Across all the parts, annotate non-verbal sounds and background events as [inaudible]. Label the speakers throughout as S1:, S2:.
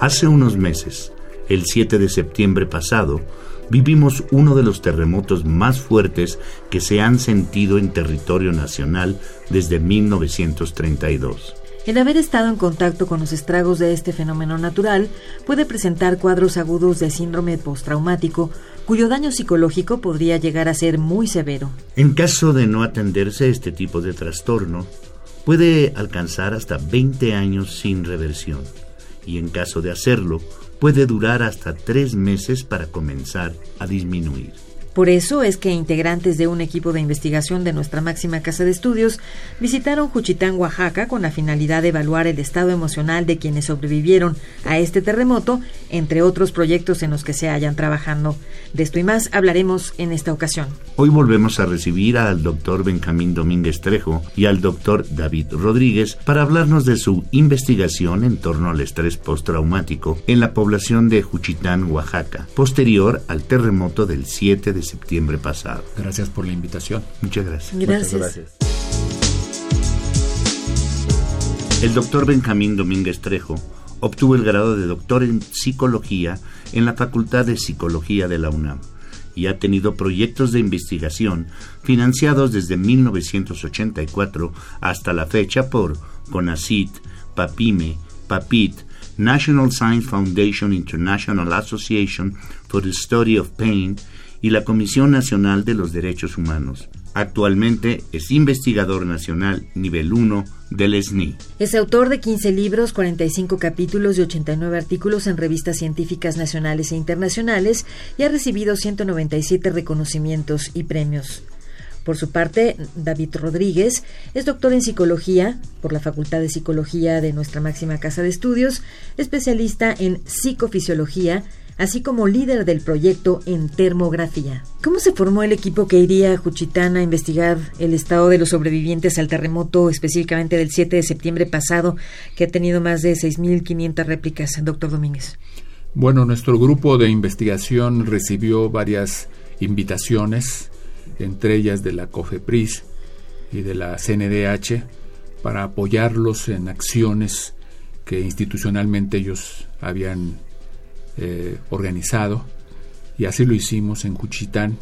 S1: Hace unos meses, el 7 de septiembre pasado, vivimos uno de los terremotos más fuertes que se han sentido en territorio nacional desde 1932.
S2: El haber estado en contacto con los estragos de este fenómeno natural puede presentar cuadros agudos de síndrome postraumático, cuyo daño psicológico podría llegar a ser muy severo.
S1: En caso de no atenderse este tipo de trastorno, puede alcanzar hasta 20 años sin reversión y en caso de hacerlo, puede durar hasta tres meses para comenzar a disminuir.
S2: Por eso es que integrantes de un equipo de investigación de nuestra máxima casa de estudios visitaron Juchitán, Oaxaca, con la finalidad de evaluar el estado emocional de quienes sobrevivieron a este terremoto, entre otros proyectos en los que se hayan trabajando. De esto y más hablaremos en esta ocasión.
S1: Hoy volvemos a recibir al doctor Benjamín Domínguez Trejo y al doctor David Rodríguez para hablarnos de su investigación en torno al estrés postraumático en la población de Juchitán, Oaxaca, posterior al terremoto del 7 de septiembre pasado.
S3: Gracias por la invitación.
S1: Muchas gracias.
S2: Gracias.
S3: Muchas gracias.
S1: El doctor Benjamín Domínguez Trejo obtuvo el grado de doctor en psicología en la Facultad de Psicología de la UNAM y ha tenido proyectos de investigación financiados desde 1984 hasta la fecha por CONACIT, PAPIME, PAPIT, National Science Foundation International Association for the Study of Pain y la Comisión Nacional de los Derechos Humanos. Actualmente es investigador nacional nivel 1 del SNI.
S2: Es autor de 15 libros, 45 capítulos y 89 artículos en revistas científicas nacionales e internacionales y ha recibido 197 reconocimientos y premios. Por su parte, David Rodríguez es doctor en psicología por la Facultad de Psicología de nuestra máxima casa de estudios, especialista en psicofisiología, así como líder del proyecto en termografía. ¿Cómo se formó el equipo que iría a Juchitán a investigar el estado de los sobrevivientes al terremoto, específicamente del 7 de septiembre pasado, que ha tenido más de 6.500 réplicas, doctor Domínguez?
S3: Bueno, nuestro grupo de investigación recibió varias invitaciones, entre ellas de la COFEPRIS y de la CNDH, para apoyarlos en acciones que institucionalmente ellos habían eh, organizado y así lo hicimos en Juchitán.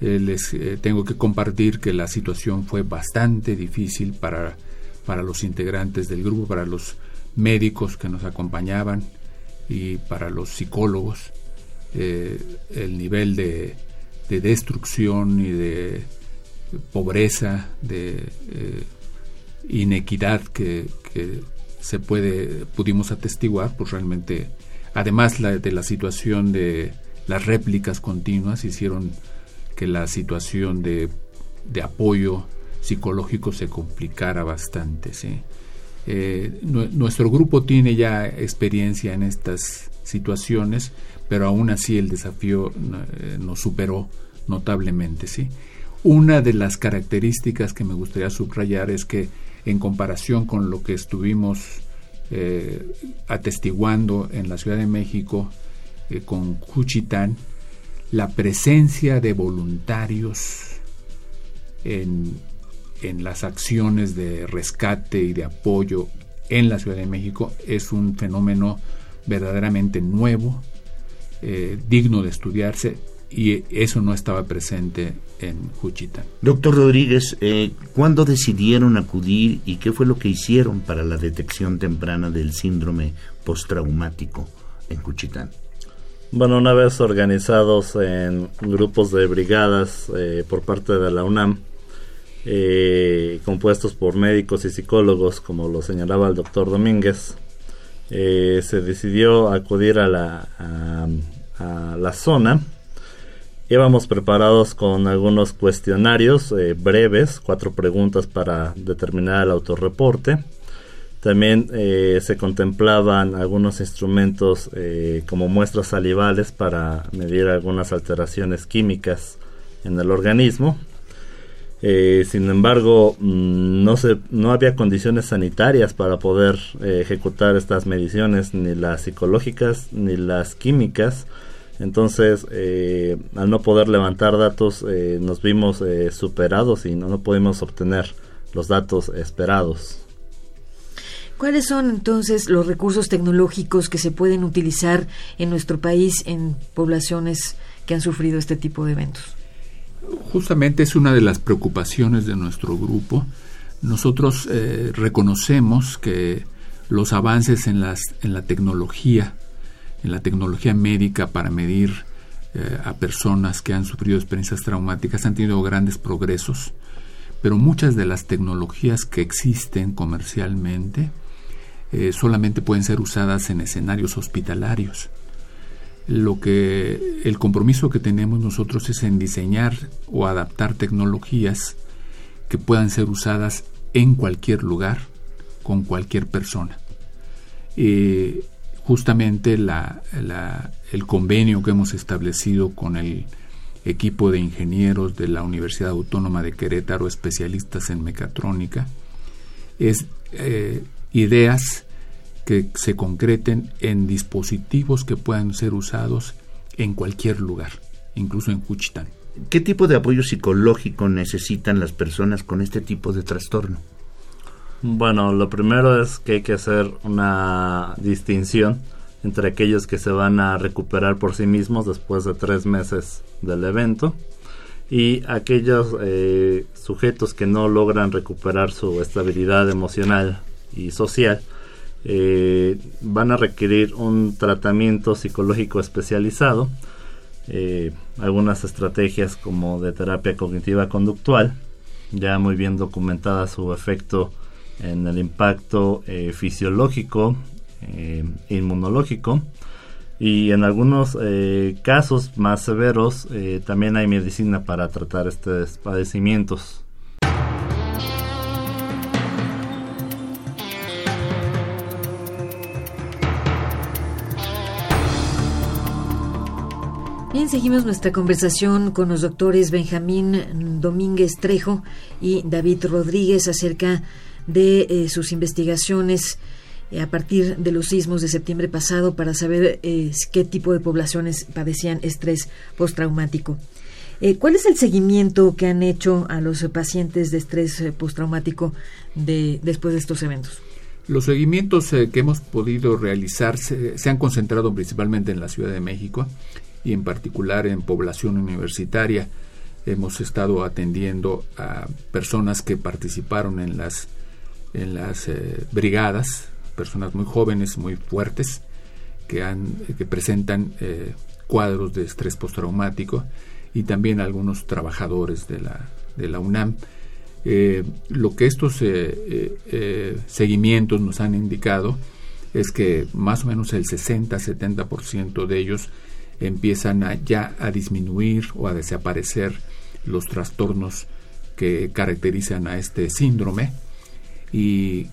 S3: Eh, les eh, tengo que compartir que la situación fue bastante difícil para, para los integrantes del grupo, para los médicos que nos acompañaban y para los psicólogos. el nivel de, de, destrucción y de pobreza, de inequidad que, que, se puede pudimos atestiguar, pues realmente Además de la situación de las réplicas continuas hicieron que la situación de, apoyo psicológico se complicara bastante. Eh, nuestro grupo tiene ya experiencia en estas situaciones, pero aún así el desafío eh, nos superó notablemente. ¿sí? Una de las características que me gustaría subrayar es que en comparación con lo que estuvimos eh, atestiguando en la Ciudad de México eh, con Juchitán la presencia de voluntarios en, en las acciones de rescate y de apoyo en la Ciudad de México es un fenómeno verdaderamente nuevo, eh, digno de estudiarse y eso no estaba presente en Juchitán.
S1: Doctor Rodríguez, eh, ¿cuándo decidieron acudir y qué fue lo que hicieron para la detección temprana del síndrome postraumático en Juchitán?
S4: Bueno, una vez organizados en grupos de brigadas eh, por parte de la UNAM, eh, compuestos por médicos y psicólogos, como lo señalaba el doctor Domínguez, se decidió acudir a la, a la zona Íbamos preparados con algunos cuestionarios eh, breves, cuatro preguntas para determinar el autorreporte. También eh, se contemplaban algunos instrumentos eh, como muestras salivales para medir algunas alteraciones químicas en el organismo. Sin embargo, mm, no, se, no había condiciones sanitarias para poder ejecutar estas mediciones, ni las psicológicas ni las químicas. Entonces, al no poder levantar datos, nos vimos superados y no, no pudimos obtener los datos esperados.
S2: ¿Cuáles son entonces los recursos tecnológicos que se pueden utilizar en nuestro país en poblaciones que han sufrido este tipo de eventos?
S3: Justamente es una de las preocupaciones de nuestro grupo. Nosotros eh, reconocemos que los avances en, las, en la tecnología, en la tecnología médica para medir eh, a personas que han sufrido experiencias traumáticas han tenido grandes progresos, pero muchas de las tecnologías que existen comercialmente eh, solamente pueden ser usadas en escenarios hospitalarios. Lo que el compromiso que tenemos nosotros es en diseñar o adaptar tecnologías que puedan ser usadas en cualquier lugar con cualquier persona. Eh, justamente el convenio que hemos establecido con el equipo de ingenieros de la Universidad Autónoma de Querétaro, especialistas en mecatrónica, es eh, ideas que se concreten en dispositivos que puedan ser usados en cualquier lugar, incluso en Juchitán.
S1: ¿Qué tipo de apoyo psicológico necesitan las personas con este tipo de trastorno?
S4: Bueno, lo primero es que hay que hacer una distinción entre aquellos que se van a recuperar por sí mismos después de tres meses del evento y aquellos eh, sujetos que no logran recuperar su estabilidad emocional y social eh, van a requerir un tratamiento psicológico especializado, eh, algunas estrategias como de terapia cognitiva conductual, ya muy bien documentada su efecto en el impacto eh, fisiológico e inmunológico y en algunos casos más severos también hay medicina para tratar estos padecimientos.
S2: Bien, seguimos nuestra conversación con los doctores Benjamín Domínguez Trejo y David Rodríguez acerca eh, sus investigaciones eh, a partir de los sismos de septiembre pasado para saber eh, qué tipo de poblaciones padecían estrés postraumático. ¿Cuál es el seguimiento que han hecho a los pacientes de estrés postraumático de, después de estos eventos?
S3: Los seguimientos que hemos podido realizar se, han concentrado principalmente en la Ciudad de México y en particular en población universitaria. Hemos estado atendiendo a personas que participaron en las, en las eh, brigadas, personas muy jóvenes, muy fuertes, que, han, que presentan eh, cuadros de estrés postraumático y también algunos trabajadores de la, de la UNAM. Eh, lo que estos seguimientos nos han indicado es que más o menos el 60-70% de ellos empiezan a, ya a disminuir o a desaparecer los trastornos que caracterizan a este síndrome y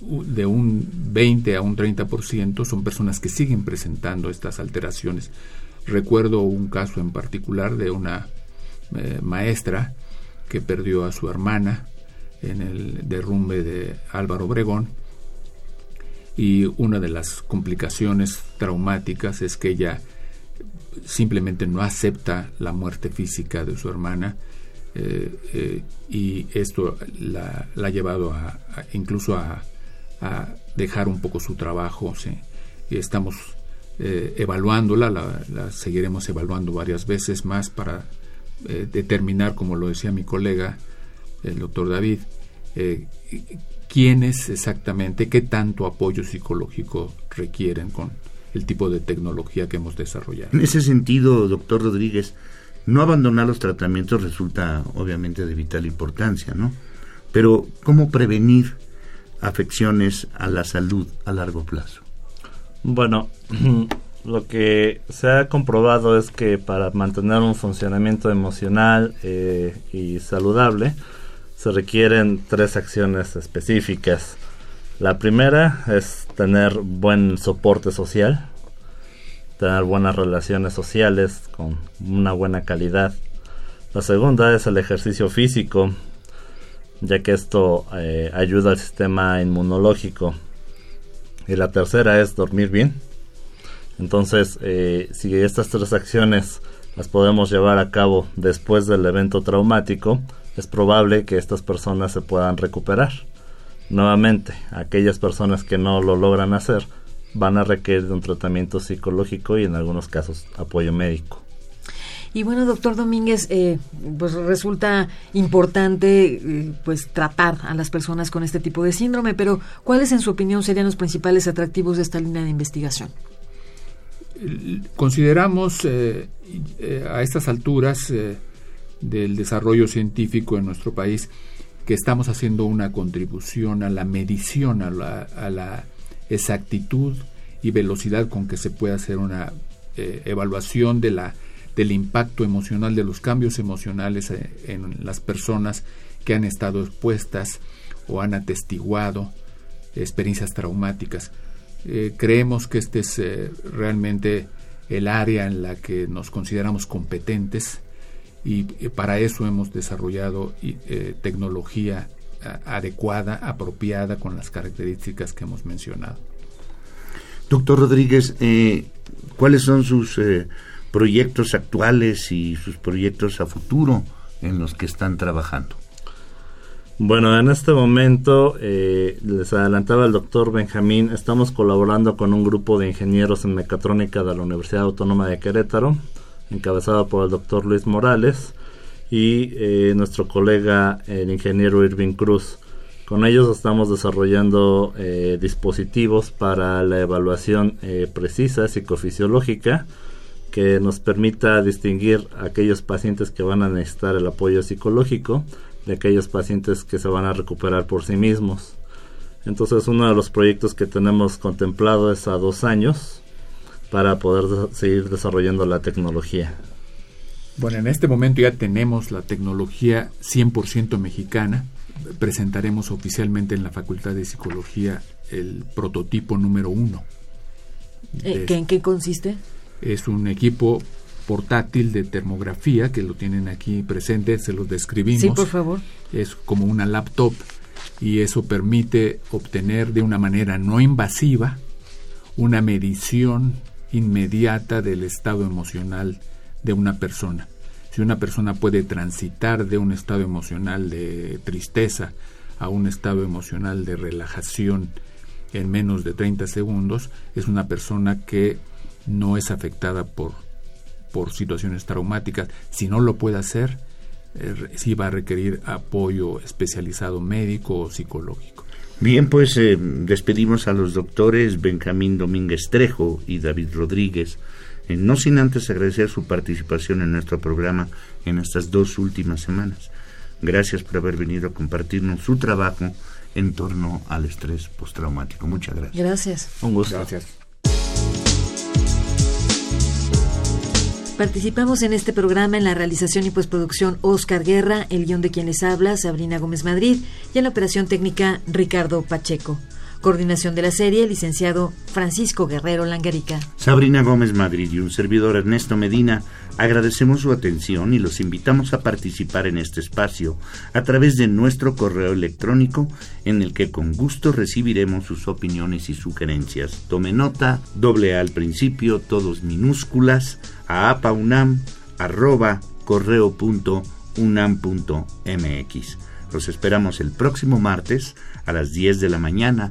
S3: de un 20 a un 30% son personas que siguen presentando estas alteraciones. Recuerdo un caso en particular de una eh, maestra que perdió a su hermana en el derrumbe de Álvaro Obregón y una de las complicaciones traumáticas es que ella simplemente no acepta la muerte física de su hermana eh, eh, y esto la, ha llevado a, incluso a, dejar un poco su trabajo. Y estamos eh, evaluándola, la, seguiremos evaluando varias veces más para determinar, como lo decía mi colega, el doctor David, quiénes exactamente, qué tanto apoyo psicológico requieren con el tipo de tecnología que hemos desarrollado.
S1: En ese sentido, doctor Rodríguez, no abandonar los tratamientos resulta obviamente de vital importancia, ¿no? Pero ¿cómo prevenir afecciones a la salud a largo plazo?
S4: Bueno, [clears throat] lo que se ha comprobado es que para mantener un funcionamiento emocional eh, y saludable se requieren tres acciones específicas La primera es tener buen soporte social, tener buenas relaciones sociales con una buena calidad. La segunda es el ejercicio físico, ya que esto eh, ayuda al sistema inmunológico. Y la tercera es dormir bien. Entonces, eh, si estas tres acciones las podemos llevar a cabo después del evento traumático, es probable que estas personas se puedan recuperar. Nuevamente, aquellas personas que no lo logran hacer van a requerir de un tratamiento psicológico y en algunos casos apoyo médico.
S2: Y bueno, doctor Domínguez, eh, pues resulta importante eh, pues tratar a las personas con este tipo de síndrome, pero ¿cuáles en su opinión serían los principales atractivos de esta línea de investigación?
S3: Consideramos eh, a estas alturas del desarrollo científico en nuestro país que estamos haciendo una contribución a la medición, a la, exactitud y velocidad con que se puede hacer una evaluación de la del impacto emocional, de los cambios emocionales eh, en las personas que han estado expuestas o han atestiguado experiencias traumáticas. Eh, creemos que este es eh, realmente el área en la que nos consideramos competentes y para eso hemos desarrollado tecnología adecuada, apropiada con las características que hemos mencionado.
S1: Doctor Rodríguez, ¿cuáles son sus proyectos actuales y sus proyectos a futuro en los que están trabajando?
S4: Bueno, en este momento, eh, les adelantaba el doctor Benjamín, estamos colaborando con un grupo de ingenieros en mecatrónica de la Universidad Autónoma de Querétaro, encabezado por el doctor Luis Morales y eh, nuestro colega, el ingeniero Irving Cruz. Con ellos estamos desarrollando eh, dispositivos para la evaluación precisa psicofisiológica que nos permita distinguir aquellos pacientes que van a necesitar el apoyo psicológico de aquellos pacientes que se van a recuperar por sí mismos. Entonces uno de los proyectos que tenemos contemplado es a dos años para poder seguir desarrollando la tecnología.
S3: Bueno, en este momento ya tenemos la tecnología 100% mexicana. Presentaremos oficialmente en la Facultad de Psicología el prototipo número uno.
S2: Eh, ¿En qué consiste?
S3: Es un equipo portátil de termografía que lo tienen aquí presente, se los describimos.
S2: Sí, por favor.
S3: Es como una laptop y eso permite obtener de una manera no invasiva una medición inmediata del estado emocional de una persona. Si una persona puede transitar de un estado emocional de tristeza a un estado emocional de relajación en menos de 30 segundos, es una persona que no es afectada por, por situaciones traumáticas. Si no lo puede hacer, eh, sí va a requerir apoyo especializado médico o psicológico.
S1: Bien, pues eh, despedimos a los doctores Benjamín Domínguez Trejo y David Rodríguez, no sin antes agradecer su participación en nuestro programa en estas dos últimas semanas. Gracias por haber venido a compartirnos su trabajo en torno al estrés postraumático. Muchas gracias.
S2: Gracias.
S4: Un gusto.
S3: Gracias.
S2: Participamos en este programa en la realización y postproducción Oscar Guerra, el guion de quienes habla Sabrina Gómez Madrid y en la operación técnica Ricardo Pacheco. Coordinación de la serie, licenciado Francisco Guerrero Langarica.
S1: Sabrina Gómez Madrid y un servidor Ernesto Medina agradecemos su atención y los invitamos a participar en este espacio a través de nuestro correo electrónico en el que con gusto recibiremos sus opiniones y sugerencias. Tome nota, doble al principio, todos minúsculas, a apaunam arroba correo.unam.mx. Los esperamos el próximo martes a las 10 de la mañana